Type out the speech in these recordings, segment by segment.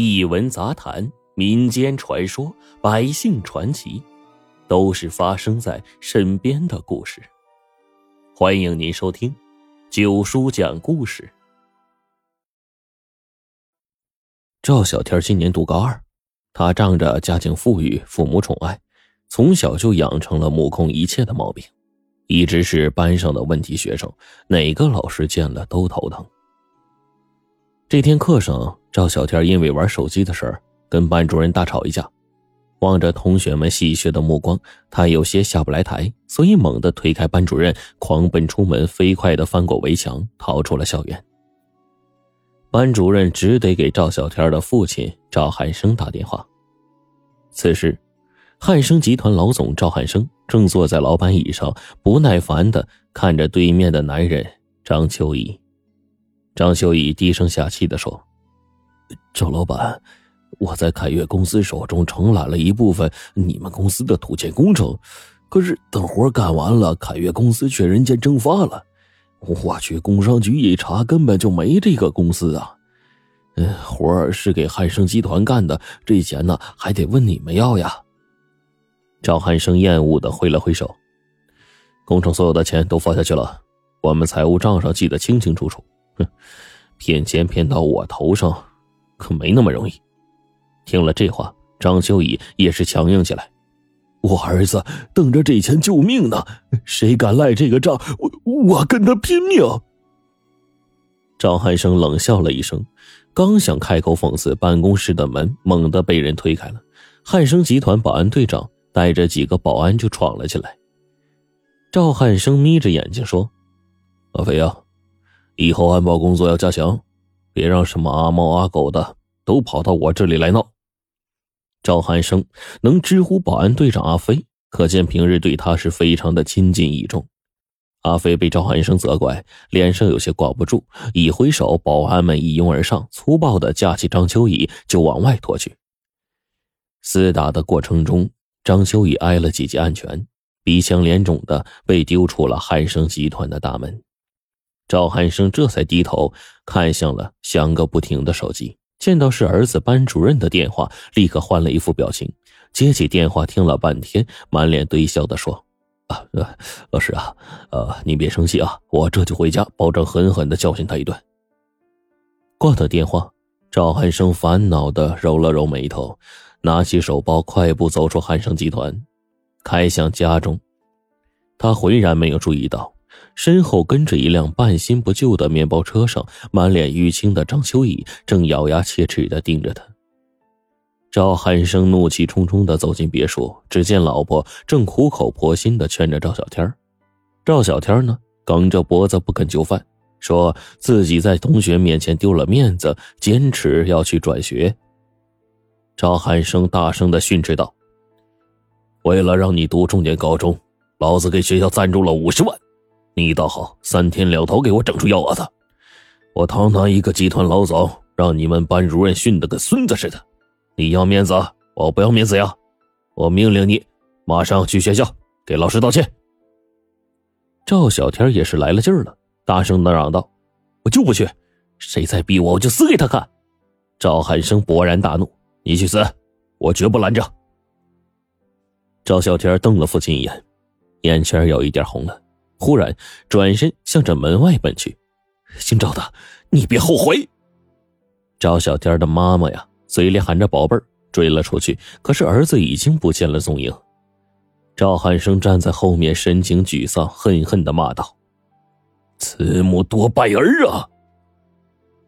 一文杂谈、民间传说、百姓传奇，都是发生在身边的故事。欢迎您收听九叔讲故事。赵小天今年读高二，他仗着家境富裕、父母宠爱，从小就养成了目空一切的毛病，一直是班上的问题学生，哪个老师见了都头疼。这天课上，赵小天因为玩手机的事儿跟班主任大吵一架。望着同学们戏谑的目光，他有些下不来台，所以猛地推开班主任，狂奔出门，飞快的翻过围墙，逃出了校园。班主任只得给赵小天的父亲赵汉生打电话。此时，汉生集团老总赵汉生正坐在老板椅上，不耐烦的看着对面的男人张秋怡。张秋怡低声下气的说：“赵老板，我在凯越公司手中承揽了一部分你们公司的土建工程，可是等活干完了，凯越公司却人间蒸发了。我去工商局一查，根本就没这个公司啊！活是给汉生集团干的，这钱呢还得问你们要呀。”赵汉生厌恶的挥了挥手：“工程所有的钱都发下去了，我们财务账上记得清清楚楚。”哼，骗钱骗到我头上，可没那么容易。听了这话，张秋怡也是强硬起来。我儿子等着这钱救命呢，谁敢赖这个账，我我跟他拼命。赵汉生冷笑了一声，刚想开口讽刺，办公室的门猛地被人推开了，汉生集团保安队长带着几个保安就闯了进来。赵汉生眯着眼睛说：“阿飞呀。”以后安保工作要加强，别让什么阿猫阿狗的都跑到我这里来闹。赵汉生能直呼保安队长阿飞，可见平日对他是非常的亲近倚重。阿飞被赵汉生责怪，脸上有些挂不住，一挥手，保安们一拥而上，粗暴的架起张秋怡就往外拖去。厮打的过程中，张秋怡挨了几记暗拳，鼻青脸肿的被丢出了汉生集团的大门。赵汉生这才低头看向了响个不停的手机，见到是儿子班主任的电话，立刻换了一副表情，接起电话听了半天，满脸堆笑的说：“啊，老师啊，呃，您别生气啊，我这就回家，保证狠狠的教训他一顿。”挂断电话，赵汉生烦恼的揉了揉眉头，拿起手包，快步走出汉生集团，开向家中。他浑然没有注意到。身后跟着一辆半新不旧的面包车上，满脸淤青的张秋怡正咬牙切齿的盯着他。赵汉生怒气冲冲的走进别墅，只见老婆正苦口婆心的劝着赵小天赵小天呢，梗着脖子不肯就范，说自己在同学面前丢了面子，坚持要去转学。赵汉生大声的训斥道：“为了让你读重点高中，老子给学校赞助了五十万。”你倒好，三天两头给我整出幺蛾子！我堂堂一个集团老总，让你们班主任训得跟孙子似的。你要面子，我不要面子呀！我命令你，马上去学校给老师道歉。赵小天也是来了劲儿了，大声的嚷道：“我就不去！谁再逼我，我就死给他看！”赵汉生勃然大怒：“你去死，我绝不拦着！”赵小天瞪了父亲一眼，眼圈有一点红了。忽然转身向着门外奔去，姓赵的，你别后悔！赵小天的妈妈呀，嘴里喊着“宝贝儿”，追了出去，可是儿子已经不见了踪影。赵汉生站在后面，神情沮丧，恨恨的骂道：“慈母多败儿啊！”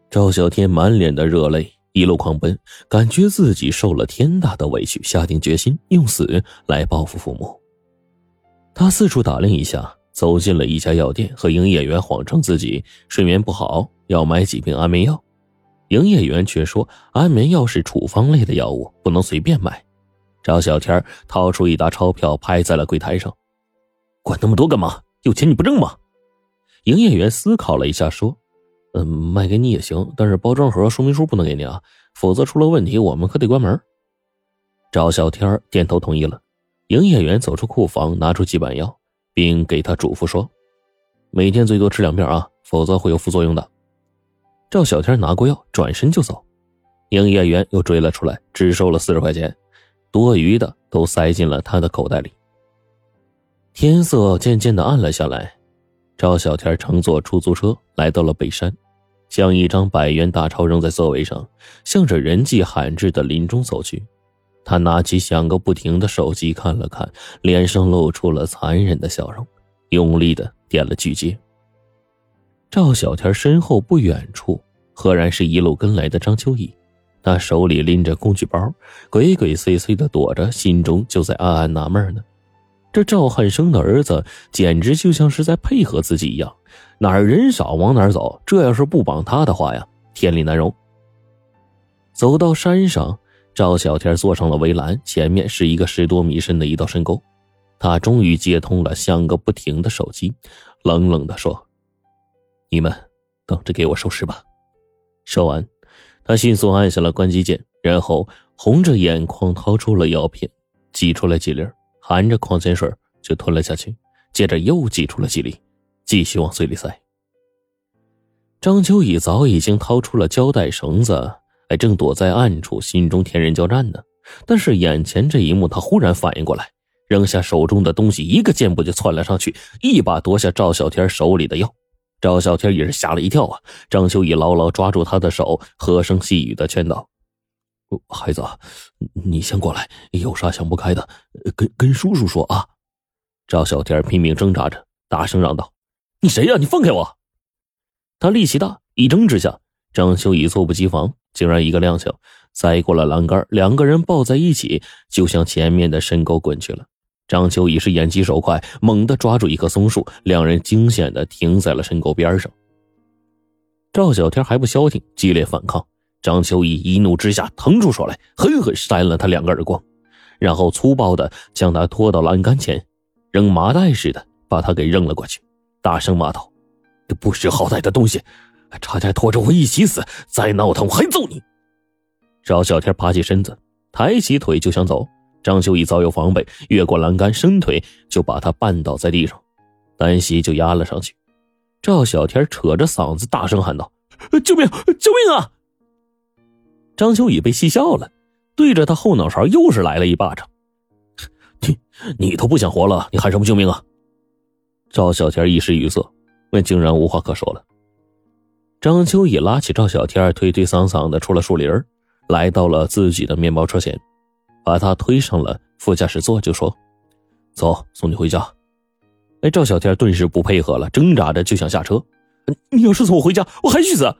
赵小天满脸的热泪，一路狂奔，感觉自己受了天大的委屈，下定决心用死来报复父母。他四处打量一下。走进了一家药店，和营业员谎称自己睡眠不好，要买几瓶安眠药。营业员却说安眠药是处方类的药物，不能随便买。赵小天掏出一沓钞票，拍在了柜台上：“管那么多干嘛？有钱你不挣吗？”营业员思考了一下，说：“嗯，卖给你也行，但是包装盒说明书不能给你啊，否则出了问题我们可得关门。”赵小天点头同意了。营业员走出库房，拿出几板药。并给他嘱咐说：“每天最多吃两片啊，否则会有副作用的。”赵小天拿过药，转身就走。营业员又追了出来，只收了四十块钱，多余的都塞进了他的口袋里。天色渐渐的暗了下来，赵小天乘坐出租车来到了北山，将一张百元大钞扔在座位上，向着人迹罕至的林中走去。他拿起响个不停的手机看了看，脸上露出了残忍的笑容，用力的点了拒接。赵小天身后不远处，赫然是一路跟来的张秋怡。他手里拎着工具包，鬼鬼祟祟的躲着，心中就在暗暗纳闷呢。这赵汉生的儿子简直就像是在配合自己一样，哪儿人少往哪儿走。这要是不绑他的话呀，天理难容。走到山上，赵小天坐上了围栏，前面是一个十多米深的一道深沟。他终于接通了响个不停的手机，冷冷的说：“你们等着给我收尸吧。”说完。他迅速按下了关机键，然后红着眼眶掏出了药片，挤出来几粒，含着矿泉水就吞了下去。接着又挤出了几粒，继续往嘴里塞。张秋雨早已经掏出了胶带绳子，还，正躲在暗处，心中天人交战呢。但是眼前这一幕，他忽然反应过来，扔下手中的东西，一个箭步就窜了上去，一把夺下赵小天手里的药。赵小天也是吓了一跳啊！张秋怡牢牢抓住他的手，和声细语的劝道：“孩子，你先过来，有啥想不开的，跟跟叔叔说啊！”赵小天拼命挣扎着，大声嚷道：“你谁呀？你放开我！”他力气大，一挣之下，张秋怡猝不及防，竟然一个踉跄，栽过了栏杆，两个人抱在一起，就向前面的深沟滚去了。张秋怡是眼疾手快，猛地抓住一棵松树，两人惊险的停在了深沟边上。赵小天还不消停，激烈反抗。张秋怡一怒之下腾出手来，狠狠扇了他两个耳光，然后粗暴的将他拖到栏杆前，扔麻袋似的把他给扔了过去，大声骂道：“这不识好歹的东西，差点拖着我一起死！再闹腾我还揍你！”赵小天爬起身子，抬起腿就想走。张秋怡早有防备，越过栏杆，伸腿就把他绊倒在地上，单膝就压了上去。赵小天扯着嗓子大声喊道：“救命！救命啊！”张秋怡被气笑了，对着他后脑勺又是来了一巴掌：“你你都不想活了，你喊什么救命啊？”赵小天一时语塞，那竟然无话可说了。张秋雨拉起赵小天，推推搡搡的出了树林，来到了自己的面包车前。把他推上了副驾驶座，就说：“走，送你回家。”哎，赵小天顿时不配合了，挣扎着就想下车。你要是送我回家，我还去死。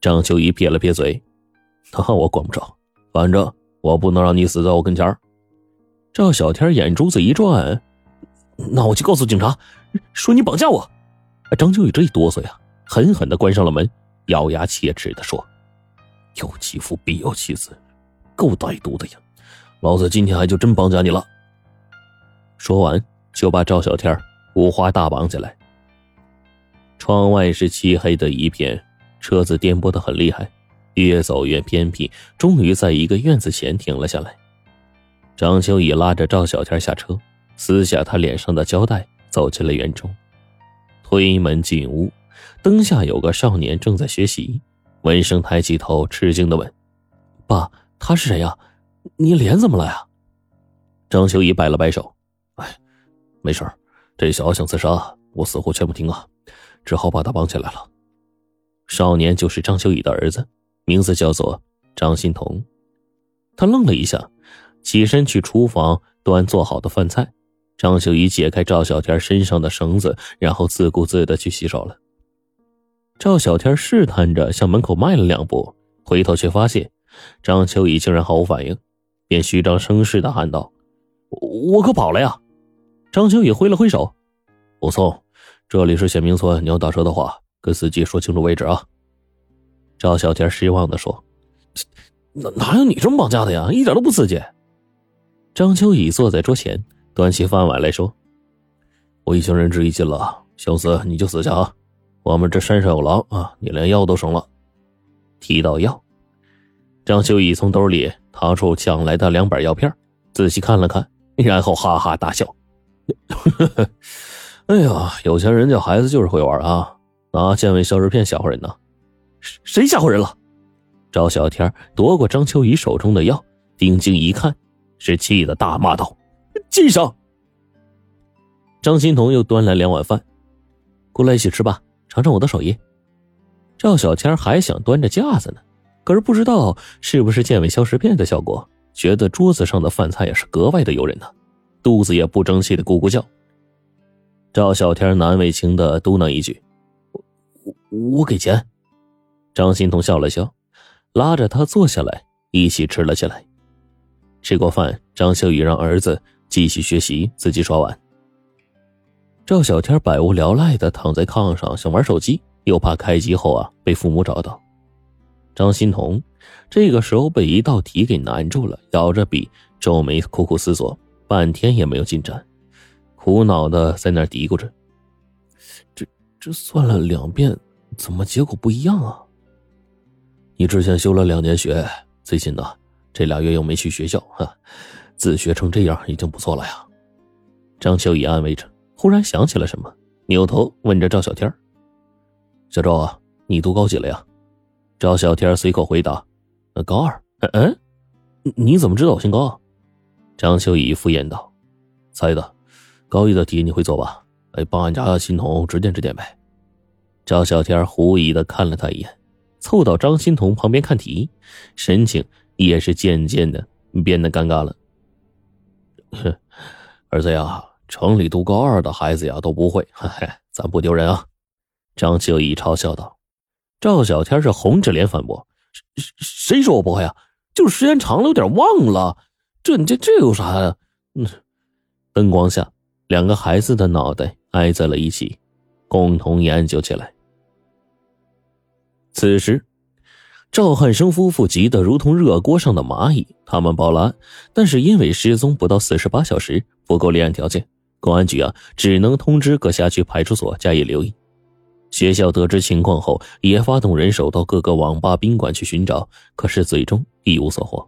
张秋怡撇了撇嘴：“那我管不着，反正我不能让你死在我跟前。”赵小天眼珠子一转：“那我去告诉警察，说你绑架我。”哎张秋雨这一哆嗦呀，狠狠的关上了门，咬牙切齿的说：“有其父必有其子，够歹毒的呀！”老子今天还就真绑架你了。说完，就把赵小天五花大绑起来。窗外是漆黑的一片，车子颠簸的很厉害，越走越偏僻，终于在一个院子前停了下来。张秋雨拉着赵小天下车，撕下他脸上的胶带，走进了园中。推门进屋，灯下有个少年正在学习。闻声抬起头，吃惊的问：“爸，他是谁呀？”你脸怎么了呀？张秋怡摆了摆手，哎，没事这小子想自杀，我死活劝不听啊，只好把他绑起来了。少年就是张秋怡的儿子，名字叫做张欣彤。他愣了一下，起身去厨房端做好的饭菜。张秀仪解开赵小天身上的绳子，然后自顾自的去洗手了。赵小天试探着向门口迈了两步，回头却发现张秋雨竟然毫无反应。便虚张声势的喊道：“我可跑了呀！”张秋雨挥了挥手：“不送，这里是显明村，你要打车的话，跟司机说清楚位置啊。”赵小天失望的说：“哪哪有你这么绑架的呀？一点都不刺激。”张秋雨坐在桌前，端起饭碗来说：“我已经仁至义尽了，想死你就死去啊！我们这山上有狼啊，你连药都省了。”提到药。张秋怡从兜里掏出抢来的两板药片，仔细看了看，然后哈哈大笑：“ 哎呀，有钱人家孩子就是会玩啊！拿健胃消食片吓唬人呢？谁吓唬人了？”赵小天夺过张秋雨手中的药，定睛一看，是气得大骂道：“记上！”张欣彤又端来两碗饭，过来一起吃吧，尝尝我的手艺。赵小天还想端着架子呢，可是不知道是不是健胃消食片的效果，觉得桌子上的饭菜也是格外的诱人呢，肚子也不争气的咕咕叫。赵小天难为情的嘟囔一句：“我我给钱。”张欣彤笑了笑，拉着他坐下来一起吃了起来。吃过饭，张秀宇让儿子继续学习，自己刷碗。赵小天百无聊赖的躺在炕上，想玩手机。又怕开机后啊被父母找到，张欣彤这个时候被一道题给难住了，咬着笔皱眉苦苦思索，半天也没有进展，苦恼的在那嘀咕着：“这这算了两遍，怎么结果不一样啊？”你之前休了两年学，最近呢这俩月又没去学校，哈，自学成这样已经不错了呀。张秋怡安慰着，忽然想起了什么，扭头问着赵小天小赵啊，你读高几了呀？赵小天随口回答：“高二。”嗯，你怎么知道我姓高？张秋怡敷衍道：“猜的，高一的题你会做吧？哎，帮俺家欣桐指点指点呗。”赵小天狐疑的看了他一眼，凑到张欣桐旁边看题，神情也是渐渐的变得尴尬了。儿子呀，城里读高二的孩子呀都不会，嘿 嘿，咱不丢人啊。张秋怡嘲笑道：“赵小天是红着脸反驳：‘谁谁说我不会啊？就是时间长了有点忘了。这你这这有啥呀？’嗯。”灯光下，两个孩子的脑袋挨在了一起，共同研究起来。此时，赵汉生夫妇急得如同热锅上的蚂蚁。他们报了案，但是因为失踪不到四十八小时，不够立案条件，公安局啊只能通知各辖区派出所加以留意。学校得知情况后，也发动人手到各个网吧、宾馆去寻找，可是最终一无所获。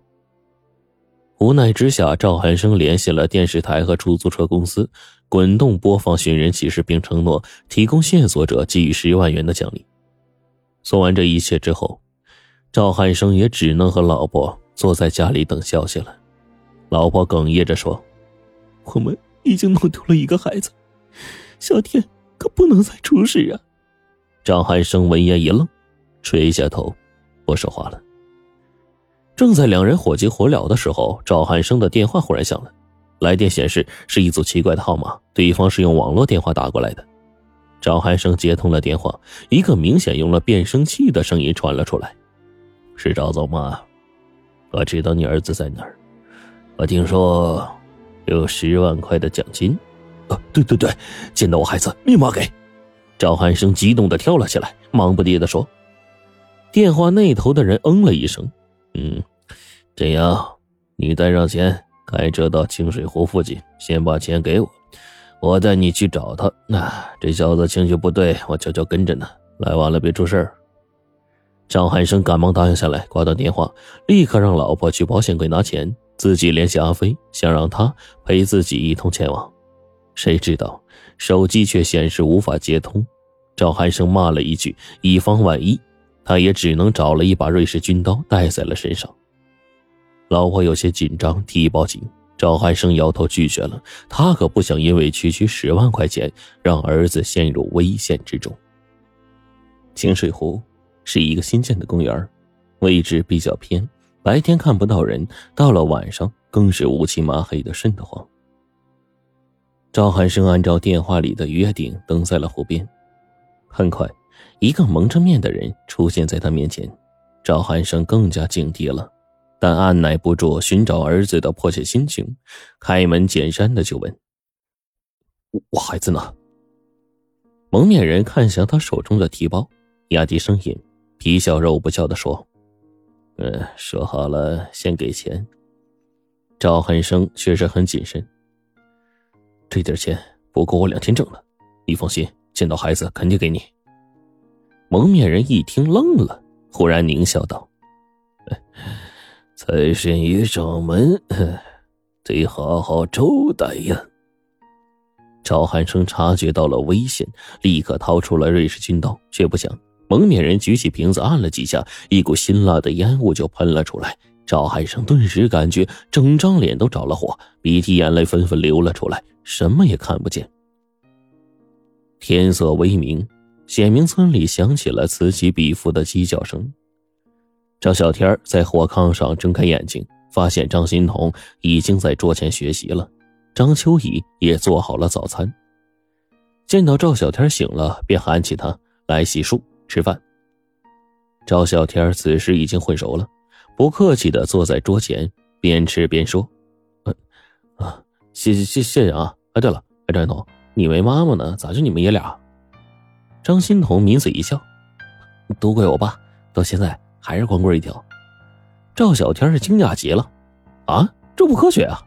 无奈之下，赵汉生联系了电视台和出租车公司，滚动播放寻人启事，并承诺提供线索者给予十万元的奖励。做完这一切之后，赵汉生也只能和老婆坐在家里等消息了。老婆哽咽着说：“我们已经弄丢了一个孩子，小天可不能再出事啊！”张汉生闻言一愣，垂下头，不说话了。正在两人火急火燎的时候，赵汉生的电话忽然响了，来电显示是一组奇怪的号码，对方是用网络电话打过来的。赵汉生接通了电话，一个明显用了变声器的声音传了出来：“是赵总吗？我知道你儿子在哪儿，我听说有十万块的奖金。啊，对对对，见到我孩子立马给。”赵汉生激动的跳了起来，忙不迭的说：“电话那头的人嗯了一声，嗯，这样，你带上钱，开车到清水湖附近，先把钱给我，我带你去找他。那这小子情绪不对，我悄悄跟着呢，来晚了别出事赵汉生赶忙答应下来，挂断电话，立刻让老婆去保险柜拿钱，自己联系阿飞，想让他陪自己一同前往。谁知道手机却显示无法接通。赵寒生骂了一句：“以防万一，他也只能找了一把瑞士军刀带在了身上。”老婆有些紧张，提议报警。赵寒生摇头拒绝了，他可不想因为区区十万块钱让儿子陷入危险之中。清水湖是一个新建的公园，位置比较偏，白天看不到人，到了晚上更是乌漆麻黑的，瘆得慌。赵汉生按照电话里的约定等在了湖边。很快，一个蒙着面的人出现在他面前，赵汉生更加警惕了，但按耐不住寻找儿子的迫切心情，开门见山的就问：“我孩子呢？”蒙面人看向他手中的提包，压低声音，皮笑肉不笑的说：“嗯，说好了先给钱。”赵汉生确实很谨慎，这点钱不够我两天挣的，你放心。见到孩子肯定给你。蒙面人一听愣了，忽然狞笑道：“财神爷上门，得好好招待呀。”赵汉生察觉到了危险，立刻掏出了瑞士军刀，却不想蒙面人举起瓶子按了几下，一股辛辣的烟雾就喷了出来。赵海生顿时感觉整张脸都着了火，鼻涕眼泪纷纷流了出来，什么也看不见。天色微明，显明村里响起了此起彼伏的鸡叫声。赵小天在火炕上睁开眼睛，发现张新彤已经在桌前学习了，张秋怡也做好了早餐。见到赵小天醒了，便喊起他来洗漱吃饭。赵小天此时已经混熟了，不客气的坐在桌前，边吃边说：“啊，谢谢谢谢啊！哎，对了，哎，张新彤。”你没妈妈呢，咋就你们爷俩？张欣彤抿嘴一笑，都怪我爸，到现在还是光棍一条。赵小天是惊讶极了，啊，这不科学啊！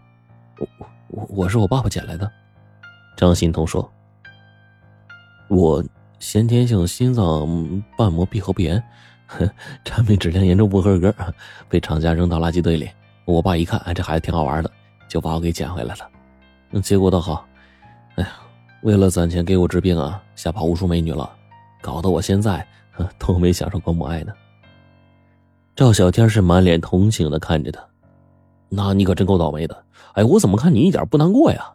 我我我是我爸爸捡来的。张欣彤说：“我先天性心脏瓣膜闭合不严，产品质量严重不合格，被厂家扔到垃圾堆里。我爸一看，哎，这孩子挺好玩的，就把我给捡回来了。结果倒好，哎呀。”为了攒钱给我治病啊，吓跑无数美女了，搞得我现在都没享受过母爱呢。赵小天是满脸同情的看着他，那你可真够倒霉的。哎，我怎么看你一点不难过呀？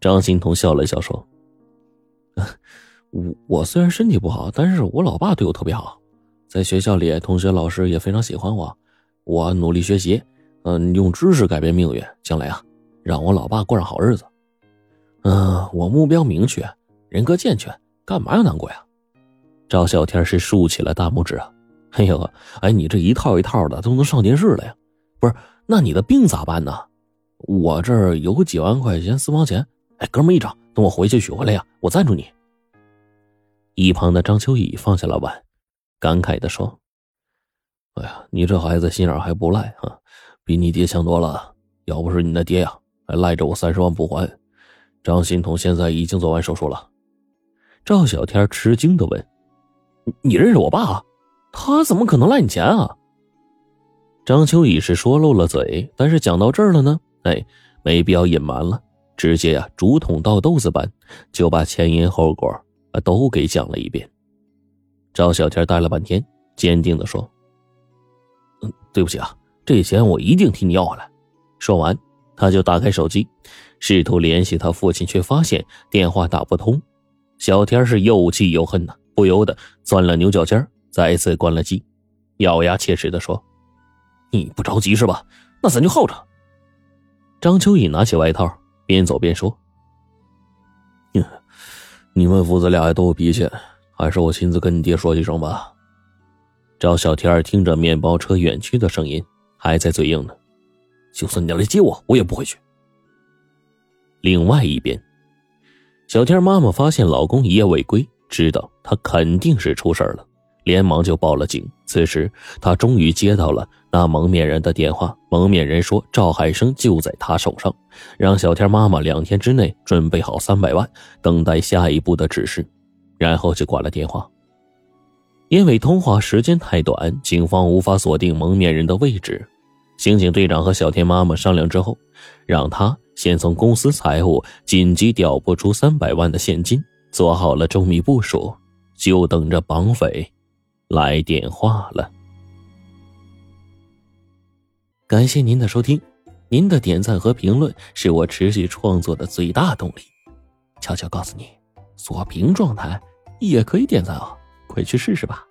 张欣彤笑了笑说：“ 我我虽然身体不好，但是我老爸对我特别好，在学校里同学老师也非常喜欢我。我努力学习，嗯，用知识改变命运，将来啊，让我老爸过上好日子。”嗯，我目标明确，人格健全，干嘛要难过呀？赵小天是竖起了大拇指啊！哎呦，哎，你这一套一套的都能上电视了呀？不是，那你的病咋办呢？我这儿有几万块钱私房钱，哎，哥们一张，等我回去取回来呀，我赞助你。一旁的张秋雨放下了碗，感慨的说：“哎呀，你这孩子心眼还不赖啊，比你爹强多了。要不是你那爹呀，还赖着我三十万不还。”张欣彤现在已经做完手术了，赵小天吃惊的问：“你认识我爸？他怎么可能赖你钱啊？”张秋雨是说漏了嘴，但是讲到这儿了呢，哎，没必要隐瞒了，直接呀，竹筒倒豆子般就把前因后果啊都给讲了一遍。赵小天呆了半天，坚定的说：“嗯，对不起啊，这钱我一定替你要回来。”说完，他就打开手机。试图联系他父亲，却发现电话打不通。小天是又气又恨呐，不由得钻了牛角尖，再次关了机，咬牙切齿的说：“你不着急是吧？那咱就耗着。”张秋怡拿起外套，边走边说：“你们父子俩都有脾气，还是我亲自跟你爹说几声吧。”赵小天听着面包车远去的声音，还在嘴硬呢：“就算你来接我，我也不会去。”另外一边，小天妈妈发现老公一夜未归，知道他肯定是出事了，连忙就报了警。此时，他终于接到了那蒙面人的电话。蒙面人说赵海生就在他手上，让小天妈妈两天之内准备好三百万，等待下一步的指示，然后就挂了电话。因为通话时间太短，警方无法锁定蒙面人的位置。刑警队长和小天妈妈商量之后，让他。先从公司财务紧急调拨出三百万的现金，做好了周密部署，就等着绑匪来电话了。感谢您的收听，您的点赞和评论是我持续创作的最大动力。悄悄告诉你，锁屏状态也可以点赞哦，快去试试吧。